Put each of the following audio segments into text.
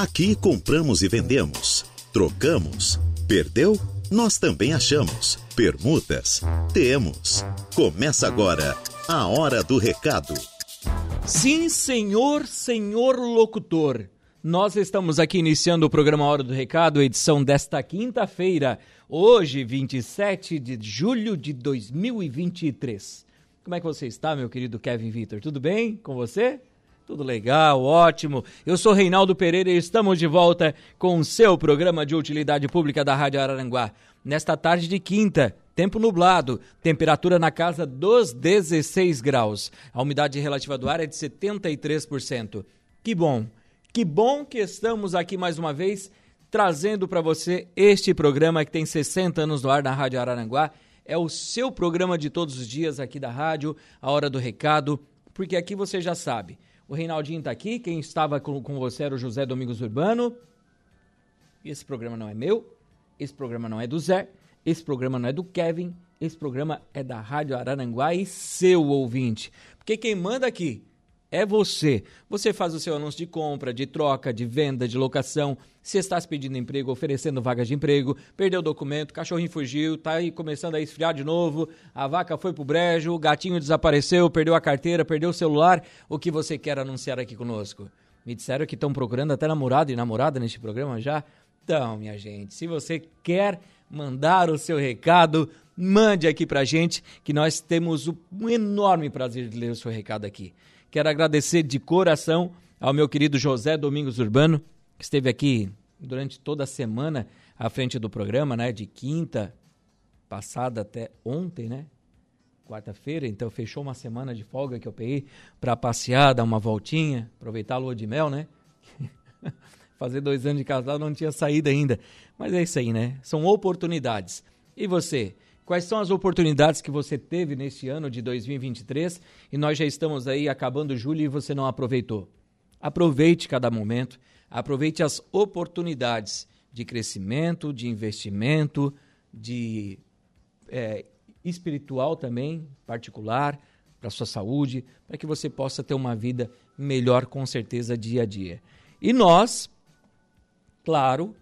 Aqui compramos e vendemos, trocamos, perdeu? Nós também achamos. Permutas? Temos. Começa agora a Hora do Recado. Sim, senhor, senhor locutor. Nós estamos aqui iniciando o programa Hora do Recado, edição desta quinta-feira, hoje, 27 de julho de 2023. Como é que você está, meu querido Kevin Vitor? Tudo bem com você? Tudo legal, ótimo. Eu sou Reinaldo Pereira e estamos de volta com o seu programa de utilidade pública da Rádio Araranguá. Nesta tarde de quinta, tempo nublado, temperatura na casa dos 16 graus. A umidade relativa do ar é de 73%. Que bom, que bom que estamos aqui mais uma vez trazendo para você este programa que tem 60 anos no ar na Rádio Araranguá. É o seu programa de todos os dias aqui da rádio, a hora do recado, porque aqui você já sabe o Reinaldinho está aqui, quem estava com, com você era o José Domingos Urbano. Esse programa não é meu, esse programa não é do Zé, esse programa não é do Kevin, esse programa é da Rádio Araranguá e seu ouvinte. Porque quem manda aqui é você. Você faz o seu anúncio de compra, de troca, de venda, de locação. Se está se pedindo emprego, oferecendo vagas de emprego, perdeu o documento, cachorrinho fugiu, está aí começando a esfriar de novo, a vaca foi pro brejo, o gatinho desapareceu, perdeu a carteira, perdeu o celular. O que você quer anunciar aqui conosco? Me disseram que estão procurando até namorado e namorada neste programa já. Então, minha gente, se você quer mandar o seu recado, mande aqui pra gente, que nós temos um enorme prazer de ler o seu recado aqui. Quero agradecer de coração ao meu querido José Domingos Urbano, que esteve aqui durante toda a semana à frente do programa, né? De quinta passada até ontem, né? Quarta-feira, então fechou uma semana de folga que eu peguei para passear, dar uma voltinha, aproveitar a lua de mel, né? Fazer dois anos de casal não tinha saído ainda. Mas é isso aí, né? São oportunidades. E você? Quais são as oportunidades que você teve neste ano de 2023 e nós já estamos aí acabando julho e você não aproveitou? Aproveite cada momento, aproveite as oportunidades de crescimento, de investimento, de é, espiritual também, particular, para sua saúde, para que você possa ter uma vida melhor com certeza dia a dia. E nós, claro,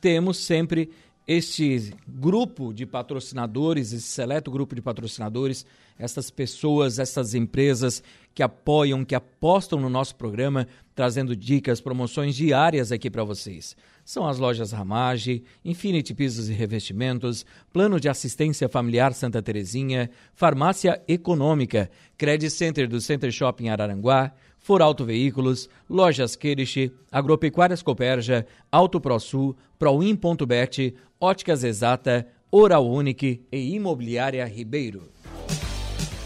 temos sempre este grupo de patrocinadores, esse seleto grupo de patrocinadores, essas pessoas, essas empresas que apoiam, que apostam no nosso programa, trazendo dicas, promoções diárias aqui para vocês. São as lojas Ramage, Infinity Pisos e Revestimentos, Plano de Assistência Familiar Santa Terezinha, Farmácia Econômica, Credit Center do Center Shopping Araranguá, For Auto Veículos, Lojas Queriche, Agropecuárias Coperja, Auto ProSul, Proin.bet, Óticas Exata, Oral Unique e Imobiliária Ribeiro.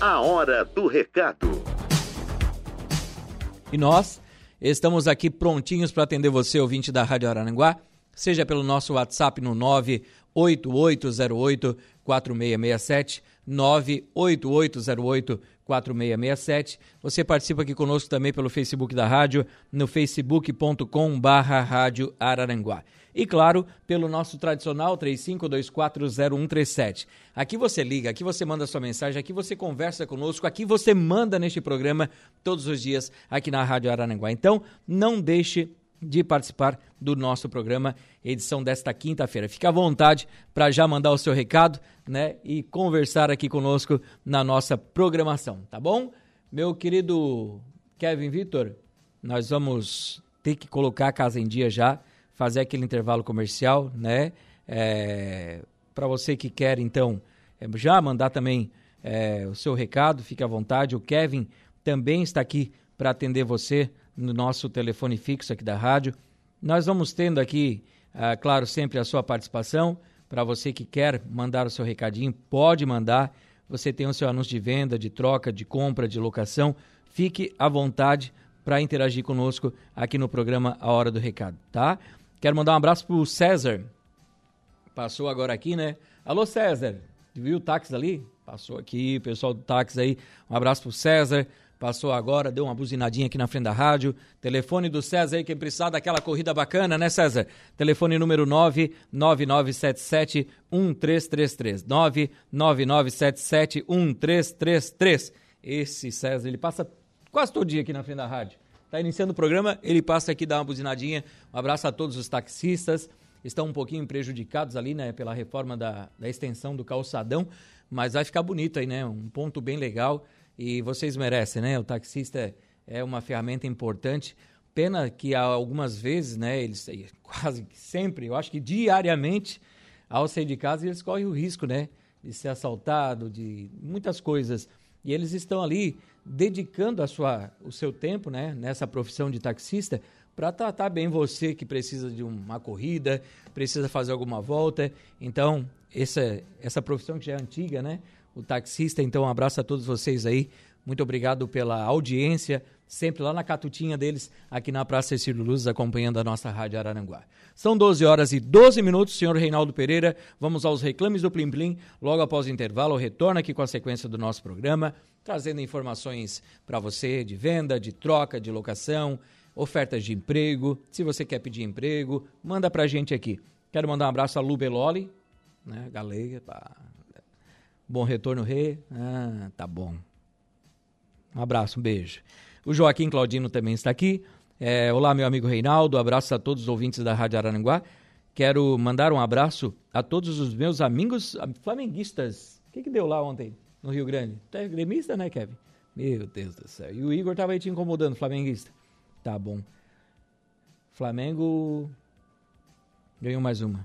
A hora do recado. E nós estamos aqui prontinhos para atender você, ouvinte da Rádio Araranguá, seja pelo nosso WhatsApp no 98808 4667, 98808 4667. Você participa aqui conosco também pelo Facebook da rádio, no facebook.com barra Rádio Araranguá. E claro, pelo nosso tradicional 35240137. Aqui você liga, aqui você manda sua mensagem, aqui você conversa conosco, aqui você manda neste programa todos os dias aqui na Rádio Araranguá. Então, não deixe de participar do nosso programa, edição desta quinta-feira. Fique à vontade para já mandar o seu recado, né, e conversar aqui conosco na nossa programação, tá bom? Meu querido Kevin Vitor, nós vamos ter que colocar a casa em dia já, fazer aquele intervalo comercial, né? É, para você que quer, então, é, já mandar também é, o seu recado, fique à vontade. O Kevin também está aqui para atender você no nosso telefone fixo aqui da rádio. Nós vamos tendo aqui, ah, claro, sempre a sua participação. Para você que quer mandar o seu recadinho, pode mandar. Você tem o seu anúncio de venda, de troca, de compra, de locação. Fique à vontade para interagir conosco aqui no programa A Hora do Recado, tá? Quero mandar um abraço pro César. Passou agora aqui, né? Alô, César. Viu o táxi ali? Passou aqui, pessoal do táxi aí. Um abraço pro César. Passou agora, deu uma buzinadinha aqui na frente da rádio. Telefone do César aí, quem precisar daquela corrida bacana, né, César? Telefone número 99977 1333. 99977 1333. Esse César, ele passa quase todo dia aqui na frente da rádio. Tá iniciando o programa, ele passa aqui, dá uma buzinadinha. Um abraço a todos os taxistas. Estão um pouquinho prejudicados ali, né, pela reforma da, da extensão do calçadão, mas vai ficar bonito aí, né? Um ponto bem legal e vocês merecem, né? O taxista é uma ferramenta importante. Pena que algumas vezes, né, eles quase sempre, eu acho que diariamente, ao sair de casa, eles correm o risco, né, de ser assaltado, de muitas coisas. E eles estão ali dedicando a sua, o seu tempo né, nessa profissão de taxista para tratar bem você que precisa de uma corrida, precisa fazer alguma volta. Então, essa, essa profissão que já é antiga, né? O taxista, então, um abraço a todos vocês aí. Muito obrigado pela audiência, sempre lá na catutinha deles, aqui na Praça Cecílio Luz, acompanhando a nossa Rádio Araranguá. São 12 horas e 12 minutos, senhor Reinaldo Pereira. Vamos aos reclames do Plim Plim. Logo após o intervalo, retorna aqui com a sequência do nosso programa, trazendo informações para você de venda, de troca, de locação, ofertas de emprego. Se você quer pedir emprego, manda para a gente aqui. Quero mandar um abraço a Lu Beloli, né, Galega, pá. Bom retorno, Rê. Ah, tá bom. Um abraço, um beijo. O Joaquim Claudino também está aqui. É, olá, meu amigo Reinaldo. Abraço a todos os ouvintes da Rádio Araranguá. Quero mandar um abraço a todos os meus amigos flamenguistas. O que, que deu lá ontem no Rio Grande? Tu é gremista, né, Kevin? Meu Deus do céu. E o Igor tava aí te incomodando, flamenguista. Tá bom. Flamengo ganhou mais uma.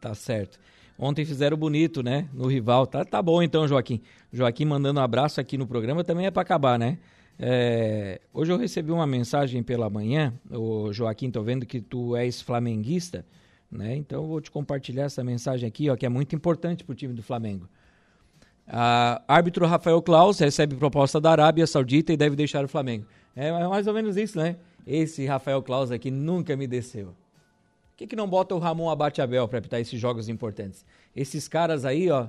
Tá certo. Ontem fizeram bonito, né? No rival. Tá, tá bom então, Joaquim. Joaquim mandando um abraço aqui no programa também é para acabar, né? É, hoje eu recebi uma mensagem pela manhã, o Joaquim, tô vendo que tu és flamenguista, né? Então vou te compartilhar essa mensagem aqui, ó, que é muito importante pro time do Flamengo. Árbitro Rafael Klaus recebe proposta da Arábia Saudita e deve deixar o Flamengo. É, é mais ou menos isso, né? Esse Rafael Klaus aqui nunca me desceu. Por que, que não bota o Ramon Abate Abel para apitar esses jogos importantes? Esses caras aí, ó.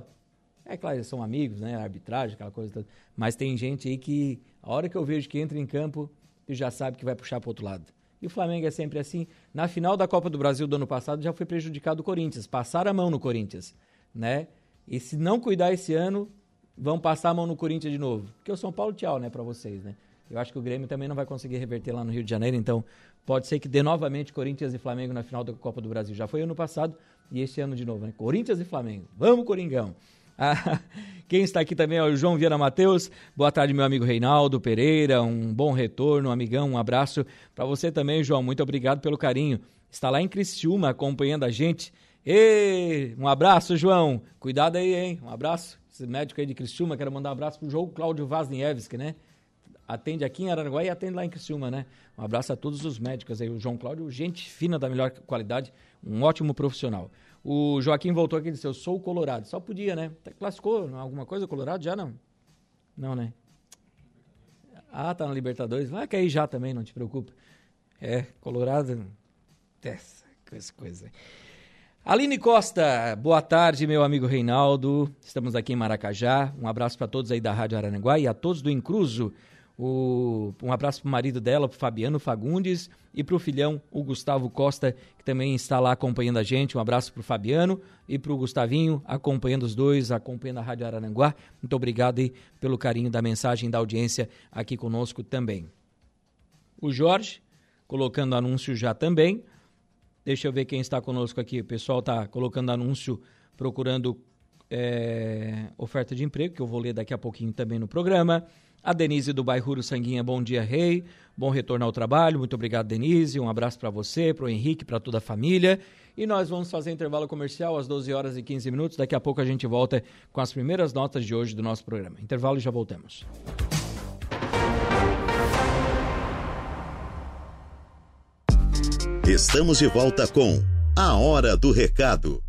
É claro, eles são amigos, né? Arbitragem, aquela coisa toda. Mas tem gente aí que, a hora que eu vejo que entra em campo, já sabe que vai puxar para outro lado. E o Flamengo é sempre assim. Na final da Copa do Brasil do ano passado já foi prejudicado o Corinthians. Passaram a mão no Corinthians, né? E se não cuidar esse ano, vão passar a mão no Corinthians de novo. Porque o São Paulo, tchau, né, para vocês, né? Eu acho que o Grêmio também não vai conseguir reverter lá no Rio de Janeiro, então pode ser que dê novamente Corinthians e Flamengo na final da Copa do Brasil. Já foi ano passado e este ano de novo, né? Corinthians e Flamengo. Vamos, Coringão! Ah, quem está aqui também é o João Viana Matheus. Boa tarde, meu amigo Reinaldo Pereira. Um bom retorno, amigão. Um abraço para você também, João. Muito obrigado pelo carinho. Está lá em Criciúma acompanhando a gente. E um abraço, João. Cuidado aí, hein? Um abraço. Esse médico aí de Criciúma, quero mandar um abraço pro João Cláudio Vazniewski, né? Atende aqui em Araranguá e atende lá em Criciúma, né? Um abraço a todos os médicos aí. O João Cláudio, gente fina da melhor qualidade, um ótimo profissional. O Joaquim voltou aqui e disse: Eu sou colorado. Só podia, né? Classificou alguma coisa colorado? Já não? Não, né? Ah, tá na Libertadores. Vai cair já também, não te preocupa. É, colorado. Essa coisa. Aline Costa, boa tarde, meu amigo Reinaldo. Estamos aqui em Maracajá. Um abraço para todos aí da Rádio Araranguá e a todos do Incruso. O, um abraço para o marido dela, para Fabiano Fagundes, e para o filhão, o Gustavo Costa, que também está lá acompanhando a gente. Um abraço para o Fabiano e para o Gustavinho, acompanhando os dois, acompanhando a Rádio Araranguá. Muito obrigado aí pelo carinho da mensagem, da audiência aqui conosco também. O Jorge, colocando anúncio já também. Deixa eu ver quem está conosco aqui. O pessoal está colocando anúncio, procurando é, oferta de emprego, que eu vou ler daqui a pouquinho também no programa. A Denise do bairro Sanguinha, bom dia, Rei. Bom retorno ao trabalho. Muito obrigado, Denise. Um abraço para você, para o Henrique, para toda a família. E nós vamos fazer intervalo comercial às 12 horas e 15 minutos. Daqui a pouco a gente volta com as primeiras notas de hoje do nosso programa. Intervalo e já voltamos. Estamos de volta com A Hora do Recado.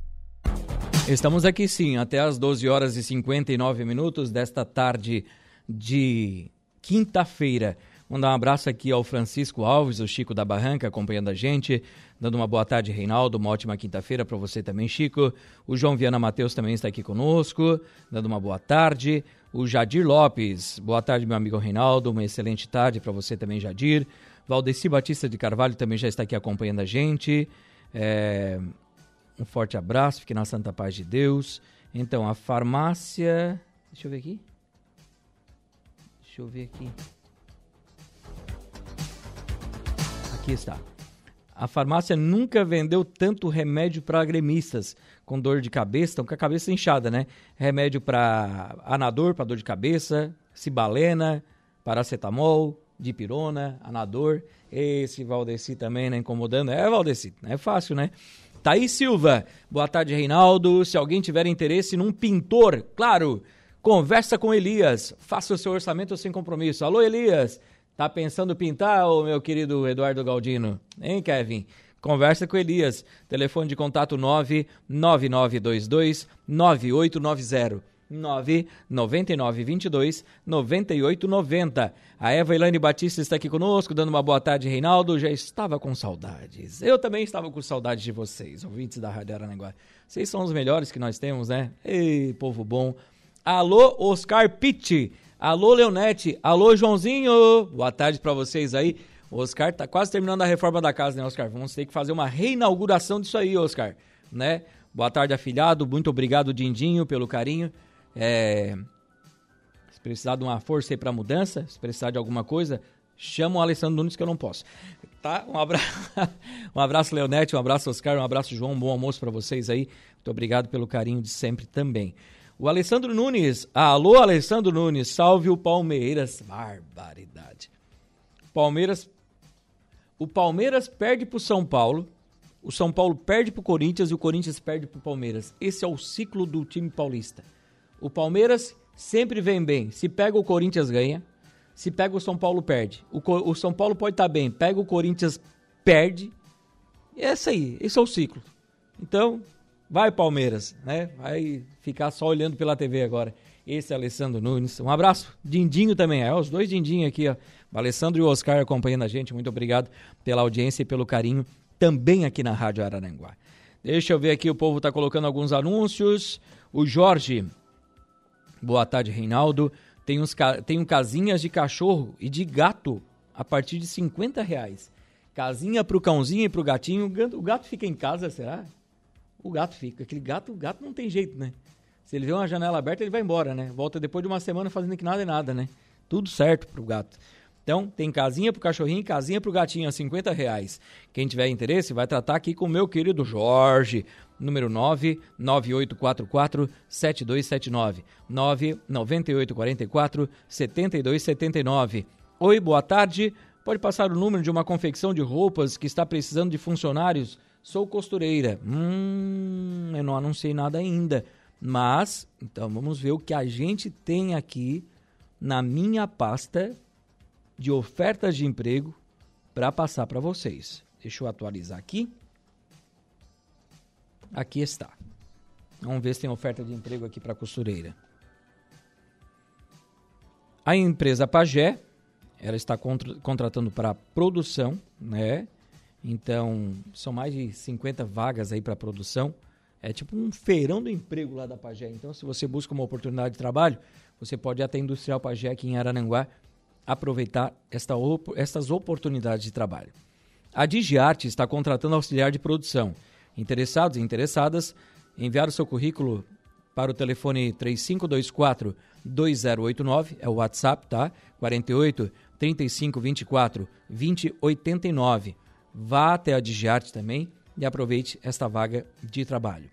Estamos aqui sim, até às 12 horas e 59 minutos desta tarde de quinta-feira. Mandar um abraço aqui ao Francisco Alves, o Chico da Barranca, acompanhando a gente. Dando uma boa tarde, Reinaldo. Uma ótima quinta-feira para você também, Chico. O João Viana Matheus também está aqui conosco, dando uma boa tarde. O Jadir Lopes, boa tarde, meu amigo Reinaldo. Uma excelente tarde para você também, Jadir. Valdeci Batista de Carvalho também já está aqui acompanhando a gente. É... Um forte abraço, fique na santa paz de Deus. Então, a farmácia. Deixa eu ver aqui. Deixa eu ver aqui. Aqui está. A farmácia nunca vendeu tanto remédio para gremistas com dor de cabeça, estão com a cabeça inchada, né? Remédio para anador, para dor de cabeça, cibalena, paracetamol, dipirona, anador. Esse Valdeci também, né? Incomodando. É, Valdeci, não é fácil, né? Thaís Silva, boa tarde, Reinaldo. Se alguém tiver interesse num pintor, claro, conversa com Elias. Faça o seu orçamento sem compromisso. Alô, Elias. Tá pensando pintar, ô meu querido Eduardo Galdino? Hein, Kevin? Conversa com Elias. Telefone de contato 99922 9890. 99922 9890. A Eva Elaine Batista está aqui conosco, dando uma boa tarde, Reinaldo. Já estava com saudades. Eu também estava com saudades de vocês, ouvintes da Rádio Aranaguá. Vocês são os melhores que nós temos, né? Ei, povo bom. Alô, Oscar Pitti. Alô, Leonete. Alô, Joãozinho. Boa tarde para vocês aí. Oscar tá quase terminando a reforma da casa, né, Oscar? Vamos ter que fazer uma reinauguração disso aí, Oscar, né? Boa tarde, afilhado. Muito obrigado, Dindinho, pelo carinho. É... Se precisar de uma força aí pra mudança, se precisar de alguma coisa, chama o Alessandro Nunes que eu não posso. Tá? Um abraço, um abraço Leonete, um abraço Oscar, um abraço João, um bom almoço para vocês aí. Muito obrigado pelo carinho de sempre também. O Alessandro Nunes. Alô, Alessandro Nunes. Salve o Palmeiras. Barbaridade. Palmeiras. O Palmeiras perde pro São Paulo. O São Paulo perde pro Corinthians e o Corinthians perde pro Palmeiras. Esse é o ciclo do time paulista. O Palmeiras sempre vem bem. Se pega o Corinthians, ganha. Se pega o São Paulo, perde. O, o São Paulo pode estar tá bem. Pega o Corinthians, perde. E é isso aí. Esse é o ciclo. Então, Vai, Palmeiras, né? Vai ficar só olhando pela TV agora. Esse é Alessandro Nunes. Um abraço. Dindinho também. É, os dois Dindinho aqui, ó. O Alessandro e o Oscar acompanhando a gente. Muito obrigado pela audiência e pelo carinho também aqui na Rádio Araranguá. Deixa eu ver aqui, o povo está colocando alguns anúncios. O Jorge. Boa tarde, Reinaldo. Tem, uns, tem um casinhas de cachorro e de gato a partir de 50 reais. Casinha pro cãozinho e pro gatinho. O gato fica em casa, será? O gato fica. Aquele gato, o gato não tem jeito, né? Se ele vê uma janela aberta, ele vai embora, né? Volta depois de uma semana fazendo que nada é nada, né? Tudo certo pro gato. Então, tem casinha pro cachorrinho e casinha pro gatinho a 50 reais. Quem tiver interesse, vai tratar aqui com o meu querido Jorge, número 99844 7279 99844 7279. Oi, boa tarde. Pode passar o número de uma confecção de roupas que está precisando de funcionários Sou costureira. Hum, eu não anunciei nada ainda. Mas, então vamos ver o que a gente tem aqui na minha pasta de ofertas de emprego para passar para vocês. Deixa eu atualizar aqui. Aqui está. Vamos ver se tem oferta de emprego aqui para costureira. A empresa Pagé, ela está contratando para produção, né? Então, são mais de 50 vagas aí para produção. É tipo um feirão do emprego lá da Pagé. Então, se você busca uma oportunidade de trabalho, você pode ir até a Industrial Pagé aqui em Arananguá aproveitar esta, estas oportunidades de trabalho. A Digiarte está contratando auxiliar de produção. Interessados e interessadas, enviar o seu currículo para o telefone 3524 2089, é o WhatsApp, tá? 48 3524 2089 Vá até a Digiarte também e aproveite esta vaga de trabalho.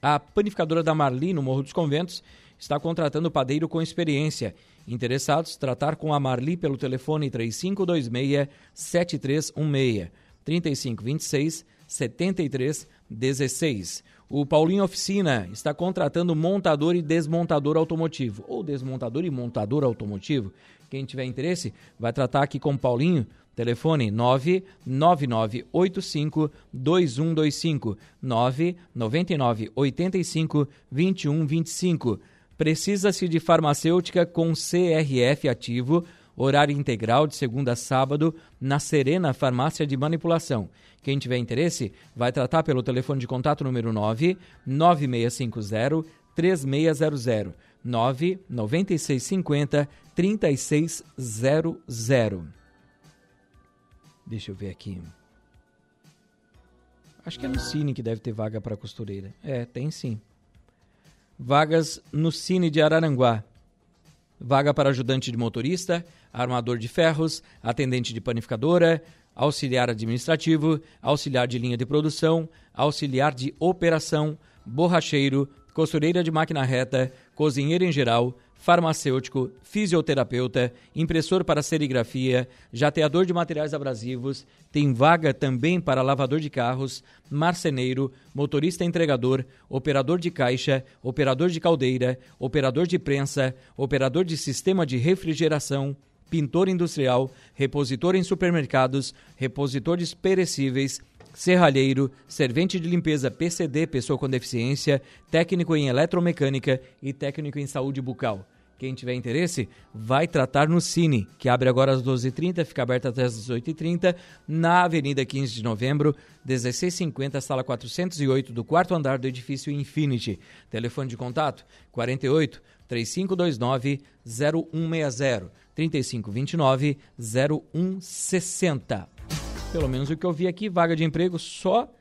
A panificadora da Marli, no Morro dos Conventos, está contratando padeiro com experiência. Interessados, tratar com a Marli pelo telefone 3526-7316, 3526-7316. O Paulinho Oficina está contratando montador e desmontador automotivo, ou desmontador e montador automotivo. Quem tiver interesse, vai tratar aqui com o Paulinho Telefone 99985 2125 999 85 2125. Precisa-se de farmacêutica com CRF ativo, horário integral de segunda a sábado, na Serena Farmácia de Manipulação. Quem tiver interesse, vai tratar pelo telefone de contato número 9 9650 3600 9 9650 3600. Deixa eu ver aqui. Acho que é no Cine que deve ter vaga para costureira. É, tem sim. Vagas no Cine de Araranguá. Vaga para ajudante de motorista, armador de ferros, atendente de panificadora, auxiliar administrativo, auxiliar de linha de produção, auxiliar de operação, borracheiro, costureira de máquina reta, cozinheiro em geral, farmacêutico, fisioterapeuta, impressor para serigrafia, jateador de materiais abrasivos, tem vaga também para lavador de carros, marceneiro, motorista entregador, operador de caixa, operador de caldeira, operador de prensa, operador de sistema de refrigeração, pintor industrial, repositor em supermercados, repositor de perecíveis, serralheiro, servente de limpeza PCD, pessoa com deficiência, técnico em eletromecânica e técnico em saúde bucal. Quem tiver interesse, vai tratar no Cine, que abre agora às 12h30, fica aberto até às 18h30, na Avenida 15 de Novembro, 1650, sala 408, do quarto andar do edifício Infinity. Telefone de contato: 48 3529 0160 3529 0160. Pelo menos o que eu vi aqui, vaga de emprego só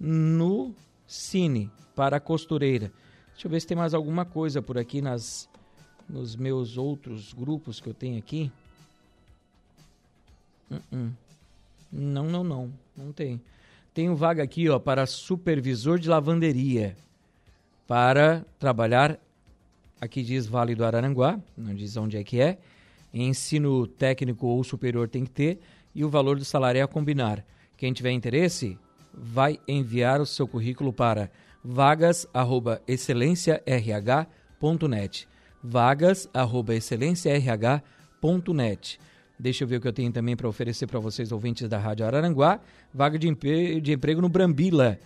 no Cine para costureira. Deixa eu ver se tem mais alguma coisa por aqui nas nos meus outros grupos que eu tenho aqui. Uh -uh. Não, não, não, não tem. Tenho vaga aqui, ó, para supervisor de lavanderia. Para trabalhar, aqui diz Vale do Araranguá, não diz onde é que é. Ensino técnico ou superior tem que ter e o valor do salário é a combinar. Quem tiver interesse, vai enviar o seu currículo para vagas@excelênciarh.net. vagas@excelênciarh.net. Deixa eu ver o que eu tenho também para oferecer para vocês ouvintes da Rádio Araranguá. Vaga de, empre de emprego no Brambila.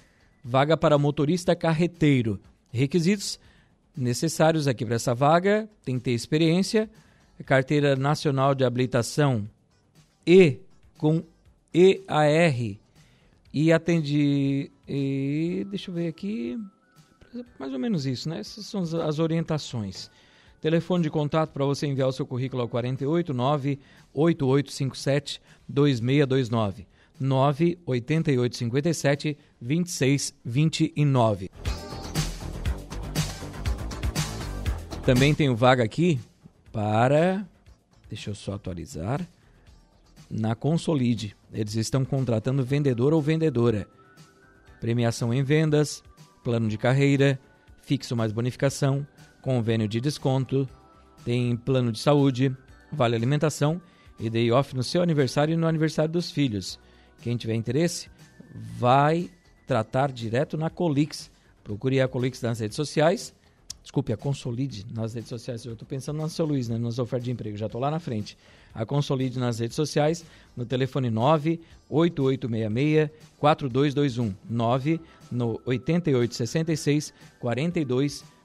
Vaga para motorista carreteiro. Requisitos necessários aqui para essa vaga: tem que ter experiência, carteira nacional de habilitação e com EAR e atende. E, deixa eu ver aqui. Mais ou menos isso, né? Essas são as orientações. Telefone de contato para você enviar o seu currículo ao 489 8857 2629 98857 2629. Também tenho vaga aqui para. Deixa eu só atualizar na Consolide. Eles estão contratando vendedor ou vendedora. Premiação em vendas, plano de carreira, fixo mais bonificação, convênio de desconto, tem plano de saúde, vale alimentação e day off no seu aniversário e no aniversário dos filhos. Quem tiver interesse, vai tratar direto na Colix. Procure a Colix nas redes sociais Desculpe, a Consolide nas redes sociais. Eu estou pensando na seu Luiz, né, nas ofertas de emprego. Já estou lá na frente. A Consolide nas redes sociais, no telefone 98866 4221 9 no 8866 4221.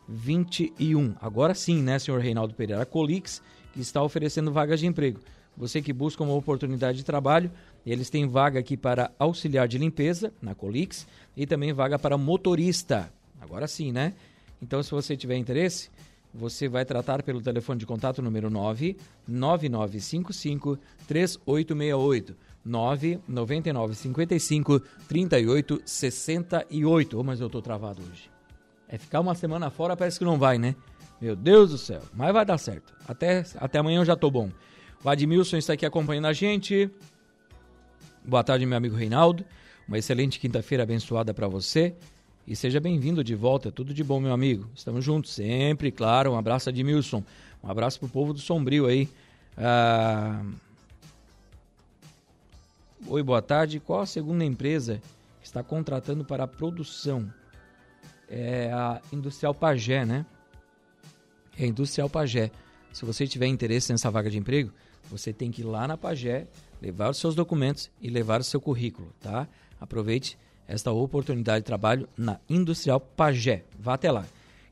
Agora sim, né, senhor Reinaldo Pereira? A Colix, que está oferecendo vagas de emprego. Você que busca uma oportunidade de trabalho, eles têm vaga aqui para auxiliar de limpeza na Colix e também vaga para motorista. Agora sim, né? Então, se você tiver interesse, você vai tratar pelo telefone de contato número 9 9955 3868 99955 3868. Oh, mas eu tô travado hoje. É ficar uma semana fora, parece que não vai, né? Meu Deus do céu. Mas vai dar certo. Até, até amanhã eu já tô bom. O Admilson está aqui acompanhando a gente. Boa tarde, meu amigo Reinaldo. Uma excelente quinta-feira abençoada para você. E seja bem-vindo de volta, tudo de bom, meu amigo. Estamos juntos sempre, claro. Um abraço a Edmilson, um abraço pro povo do Sombrio aí. Ah... Oi, boa tarde. Qual a segunda empresa que está contratando para a produção? É a Industrial Pagé, né? É a Industrial Pagé. Se você tiver interesse nessa vaga de emprego, você tem que ir lá na Pagé, levar os seus documentos e levar o seu currículo, tá? Aproveite esta oportunidade de trabalho na Industrial Pagé. Vá até lá.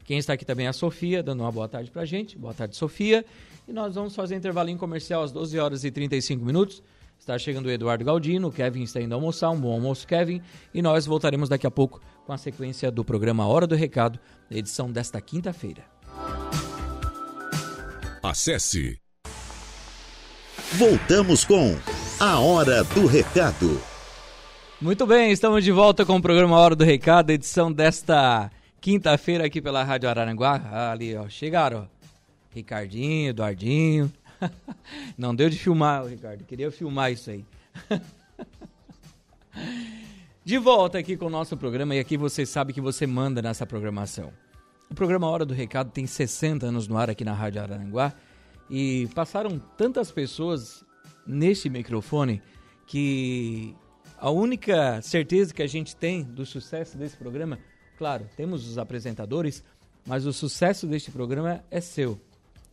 Quem está aqui também é a Sofia, dando uma boa tarde para gente. Boa tarde, Sofia. E nós vamos fazer intervalinho comercial às 12 horas e 35 minutos. Está chegando o Eduardo Galdino, o Kevin está indo almoçar, um bom almoço, Kevin. E nós voltaremos daqui a pouco com a sequência do programa Hora do Recado, edição desta quinta-feira. Acesse. Voltamos com a Hora do Recado. Muito bem, estamos de volta com o programa Hora do Recado, edição desta quinta-feira aqui pela Rádio Araranguá. ali, ó, chegaram, ó. Ricardinho, Eduardinho. Não deu de filmar, Ricardo. Queria filmar isso aí. De volta aqui com o nosso programa e aqui você sabe que você manda nessa programação. O programa Hora do Recado tem 60 anos no ar aqui na Rádio Araranguá e passaram tantas pessoas neste microfone que a única certeza que a gente tem do sucesso desse programa, claro, temos os apresentadores, mas o sucesso deste programa é seu,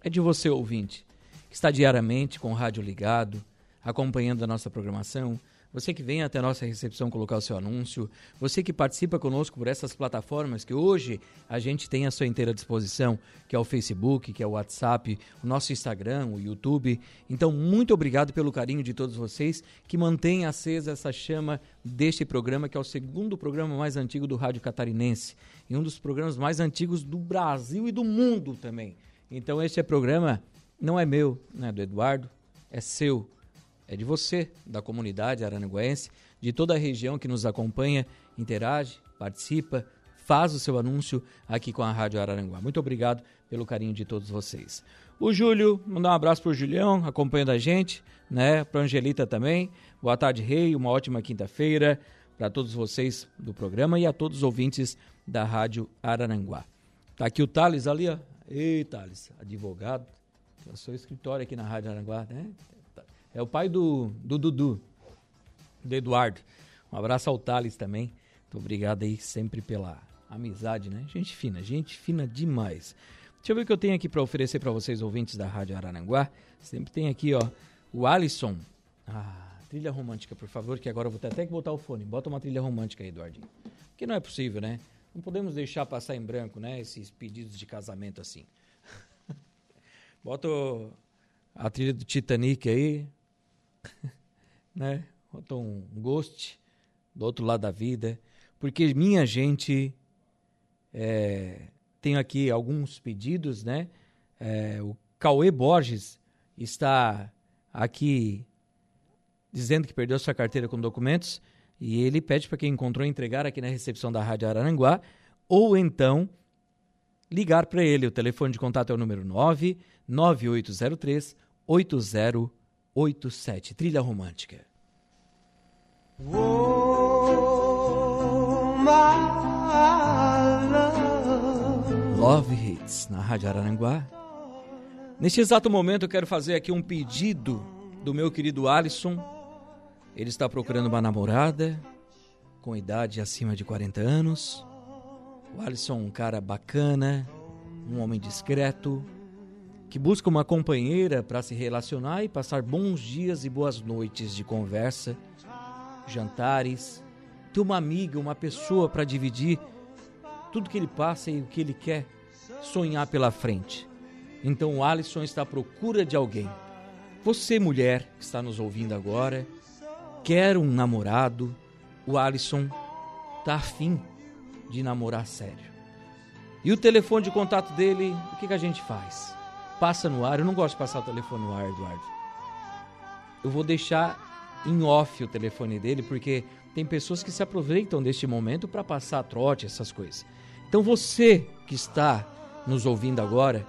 é de você ouvinte, que está diariamente com o rádio ligado, acompanhando a nossa programação, você que vem até a nossa recepção colocar o seu anúncio, você que participa conosco por essas plataformas que hoje a gente tem à sua inteira disposição, que é o Facebook, que é o WhatsApp, o nosso Instagram, o YouTube. Então, muito obrigado pelo carinho de todos vocês que mantêm acesa essa chama deste programa, que é o segundo programa mais antigo do Rádio Catarinense e um dos programas mais antigos do Brasil e do mundo também. Então, este é programa não é meu, não é do Eduardo, é seu é de você, da comunidade aranguense, de toda a região que nos acompanha, interage, participa, faz o seu anúncio aqui com a Rádio Araranguá. Muito obrigado pelo carinho de todos vocês. O Júlio, mandar um abraço pro Julião, acompanhando a gente, né? Pra Angelita também. Boa tarde, Rei, uma ótima quinta-feira para todos vocês do programa e a todos os ouvintes da Rádio Araranguá. Tá aqui o Thales ali, ó. Ei, Thales, advogado. Eu sou escritório aqui na Rádio Araranguá, né? É o pai do, do Dudu, do Eduardo. Um abraço ao Thales também. Muito obrigado aí sempre pela amizade, né? Gente fina, gente fina demais. Deixa eu ver o que eu tenho aqui para oferecer para vocês, ouvintes da Rádio Araranguá. Sempre tem aqui, ó, o Alisson. Ah, trilha romântica, por favor, que agora eu vou ter até que botar o fone. Bota uma trilha romântica aí, Eduardinho. Porque não é possível, né? Não podemos deixar passar em branco, né? Esses pedidos de casamento assim. Bota a trilha do Titanic aí, né? Botou um ghost do outro lado da vida. Porque minha gente é, tem aqui alguns pedidos, né? É, o Cauê Borges está aqui dizendo que perdeu sua carteira com documentos e ele pede para quem encontrou entregar aqui na recepção da Rádio Araranguá ou então ligar para ele. O telefone de contato é o número 99803 80 87, trilha romântica. love. Hits na Rádio Araranguá. Neste exato momento eu quero fazer aqui um pedido do meu querido Alisson. Ele está procurando uma namorada com idade acima de 40 anos. O Alisson é um cara bacana, um homem discreto, que busca uma companheira para se relacionar e passar bons dias e boas noites de conversa, jantares, ter uma amiga, uma pessoa para dividir tudo que ele passa e o que ele quer sonhar pela frente. Então o Alisson está à procura de alguém. Você, mulher que está nos ouvindo agora, quer um namorado, o Alisson está afim de namorar sério. E o telefone de contato dele, o que, que a gente faz? passa no ar. Eu não gosto de passar o telefone no ar, Eduardo. Eu vou deixar em off o telefone dele, porque tem pessoas que se aproveitam deste momento para passar trote, essas coisas. Então você que está nos ouvindo agora,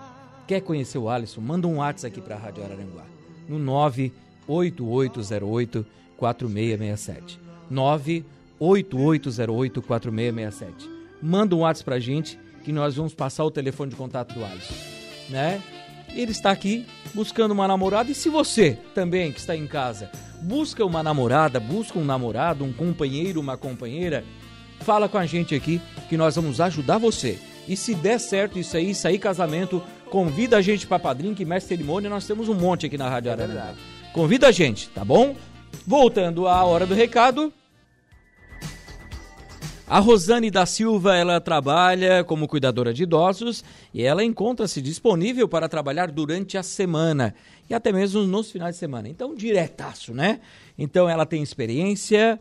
quer conhecer o Alisson, manda um WhatsApp aqui para a Rádio Araranguá. No 98808 4667. 98808 4667. Manda um WhatsApp para a gente que nós vamos passar o telefone de contato do Alisson, né? ele está aqui buscando uma namorada. E se você também que está em casa busca uma namorada, busca um namorado, um companheiro, uma companheira, fala com a gente aqui que nós vamos ajudar você. E se der certo isso aí, sair casamento, convida a gente para padrinho, que mestre cerimônia, nós temos um monte aqui na Rádio Arana. Convida a gente, tá bom? Voltando à hora do recado, a Rosane da Silva, ela trabalha como cuidadora de idosos e ela encontra-se disponível para trabalhar durante a semana e até mesmo nos finais de semana. Então, diretaço, né? Então, ela tem experiência.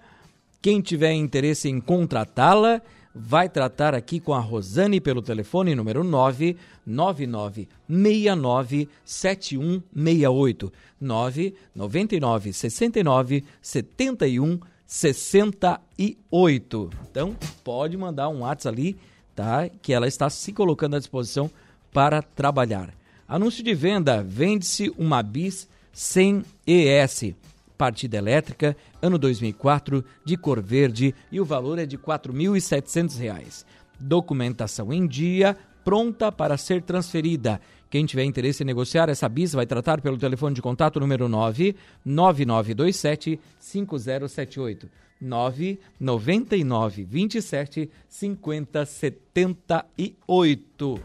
Quem tiver interesse em contratá-la, vai tratar aqui com a Rosane pelo telefone número 99969 7168 999 69 71 68. Então, pode mandar um WhatsApp ali, tá? Que ela está se colocando à disposição para trabalhar. Anúncio de venda: vende-se uma bis sem ES. Partida elétrica, ano 2004, de cor verde e o valor é de R$ 4.700. Documentação em dia, pronta para ser transferida. Quem tiver interesse em negociar essa bis vai tratar pelo telefone de contato número 9 9927 5078. 999 27 50 78.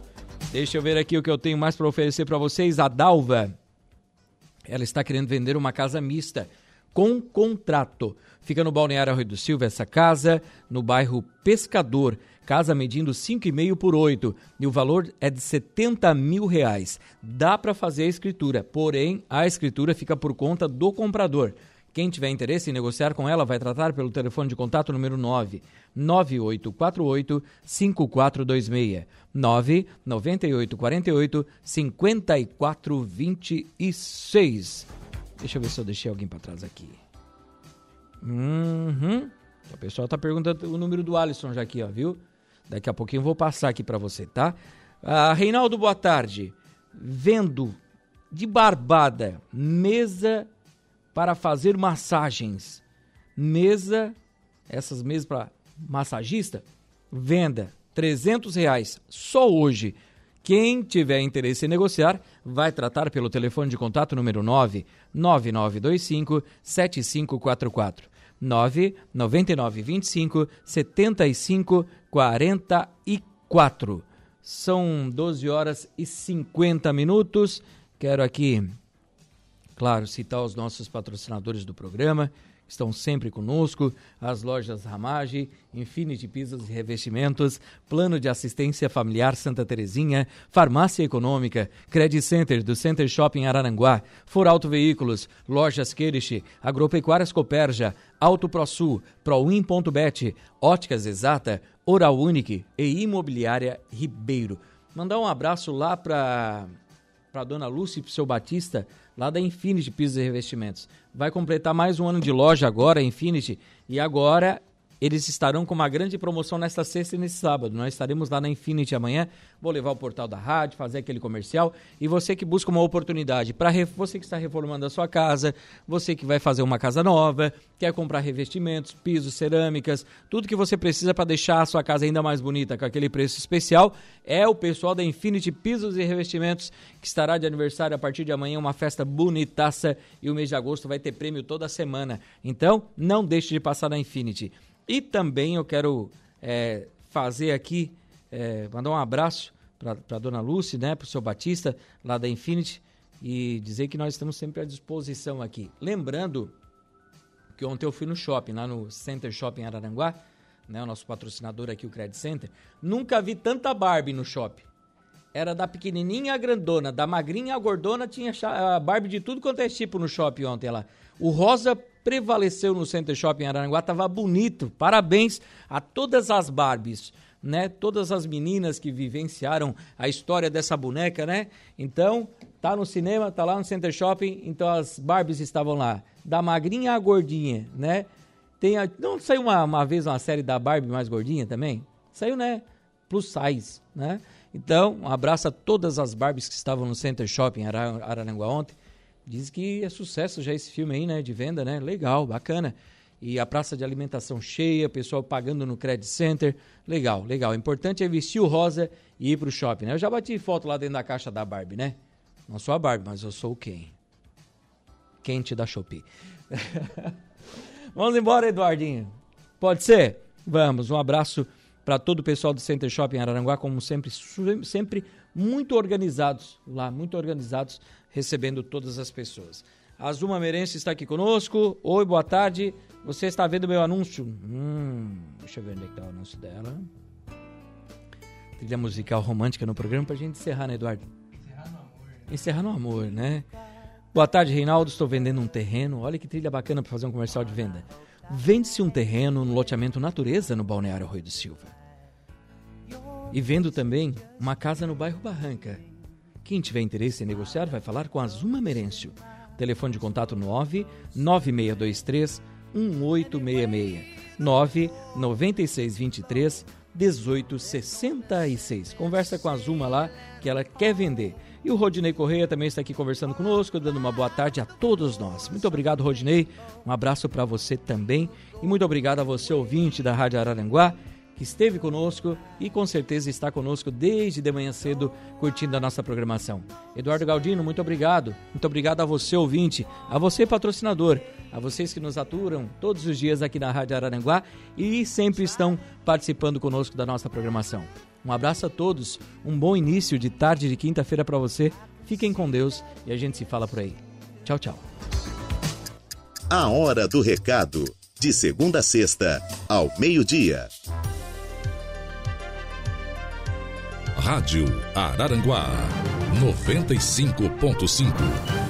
Deixa eu ver aqui o que eu tenho mais para oferecer para vocês. A Dalva, ela está querendo vender uma casa mista com contrato. Fica no Balneário Rio do Silva essa casa, no bairro Pescador. Casa medindo 5,5 por 8 e o valor é de 70 mil reais. Dá para fazer a escritura, porém a escritura fica por conta do comprador. Quem tiver interesse em negociar com ela vai tratar pelo telefone de contato número 9 9848 5426 9 9848 5426. Deixa eu ver se eu deixei alguém para trás aqui. Uhum. O pessoal tá perguntando o número do Alisson já aqui, ó, viu? Daqui a pouquinho eu vou passar aqui para você, tá? Ah, Reinaldo, boa tarde. Vendo de barbada mesa para fazer massagens. Mesa, essas mesas para massagista, venda 300 reais só hoje. Quem tiver interesse em negociar, vai tratar pelo telefone de contato número 9 9925 7544. 9 9925 7544. São 12 horas e 50 minutos. Quero aqui Claro, citar os nossos patrocinadores do programa, estão sempre conosco, as lojas Ramage, Infinity Pisos e Revestimentos, Plano de Assistência Familiar Santa Terezinha, Farmácia Econômica, Credit Center do Center Shopping Araranguá, For Auto Veículos, Lojas Queiriche, Agropecuárias Coperja, Auto ProSul, Proin.bet, Óticas Exata, Oral Unique e Imobiliária Ribeiro. Mandar um abraço lá para para dona Lúcia e para o seu Batista, lá da Infinity Pisos e Revestimentos. Vai completar mais um ano de loja agora, Infinity, e agora eles estarão com uma grande promoção nesta sexta e nesse sábado. Nós estaremos lá na Infinity amanhã. Vou levar o portal da rádio, fazer aquele comercial. E você que busca uma oportunidade para você que está reformando a sua casa, você que vai fazer uma casa nova, quer comprar revestimentos, pisos, cerâmicas, tudo que você precisa para deixar a sua casa ainda mais bonita com aquele preço especial, é o pessoal da Infinity Pisos e Revestimentos que estará de aniversário a partir de amanhã, uma festa bonitaça e o mês de agosto vai ter prêmio toda semana. Então, não deixe de passar na Infinity. E também eu quero é, fazer aqui, é, mandar um abraço para a dona Lúcia, né, para o seu Batista, lá da Infinity, e dizer que nós estamos sempre à disposição aqui. Lembrando que ontem eu fui no shopping, lá no Center Shopping Araranguá, né, o nosso patrocinador aqui, o Credit Center. Nunca vi tanta Barbie no shopping. Era da pequenininha à grandona, da magrinha à gordona, tinha a Barbie de tudo quanto é tipo no shopping ontem lá. O rosa prevaleceu no Center Shopping Araranguá, tava bonito. Parabéns a todas as Barbies, né? Todas as meninas que vivenciaram a história dessa boneca, né? Então, tá no cinema, tá lá no Center Shopping, então as Barbies estavam lá, da magrinha à gordinha, né? Tem a, não saiu uma, uma vez uma série da Barbie mais gordinha também? Saiu, né? Plus size, né? Então, um abraço a todas as Barbies que estavam no Center Shopping Araranguá ontem. Diz que é sucesso já esse filme aí, né? De venda, né? Legal, bacana. E a praça de alimentação cheia, pessoal pagando no Credit Center. Legal, legal. O importante é vestir o rosa e ir pro shopping, né? Eu já bati foto lá dentro da caixa da Barbie, né? Não sou a Barbie, mas eu sou o quem? Quente da Shopee. Vamos embora, Eduardinho. Pode ser? Vamos. Um abraço para todo o pessoal do Center Shopping Araranguá, como sempre, sempre muito organizados lá, muito organizados recebendo todas as pessoas. A Azuma Merense está aqui conosco. Oi, boa tarde. Você está vendo meu anúncio? Hum, deixa eu ver onde é está o anúncio dela. Trilha musical romântica no programa para a gente encerrar, né, Eduardo? Encerrar no amor. Encerrar no amor, né? Boa tarde, Reinaldo. Estou vendendo um terreno. Olha que trilha bacana para fazer um comercial de venda. Vende-se um terreno no loteamento Natureza, no Balneário Arroio do Silva. E vendo também uma casa no bairro Barranca quem tiver interesse em negociar vai falar com a Zuma Merêncio. Telefone de contato 9 9623 1866 9 9623 1866. Conversa com a Zuma lá que ela quer vender. E o Rodinei Correia também está aqui conversando conosco, dando uma boa tarde a todos nós. Muito obrigado, Rodinei. Um abraço para você também. E muito obrigado a você, ouvinte da Rádio Araranguá, que esteve conosco e com certeza está conosco desde de manhã cedo, curtindo a nossa programação. Eduardo Galdino, muito obrigado. Muito obrigado a você, ouvinte, a você, patrocinador, a vocês que nos aturam todos os dias aqui na Rádio Araranguá e sempre estão participando conosco da nossa programação. Um abraço a todos, um bom início de tarde de quinta-feira para você. Fiquem com Deus e a gente se fala por aí. Tchau, tchau. A hora do recado, de segunda a sexta, ao meio-dia. Rádio Araranguá 95.5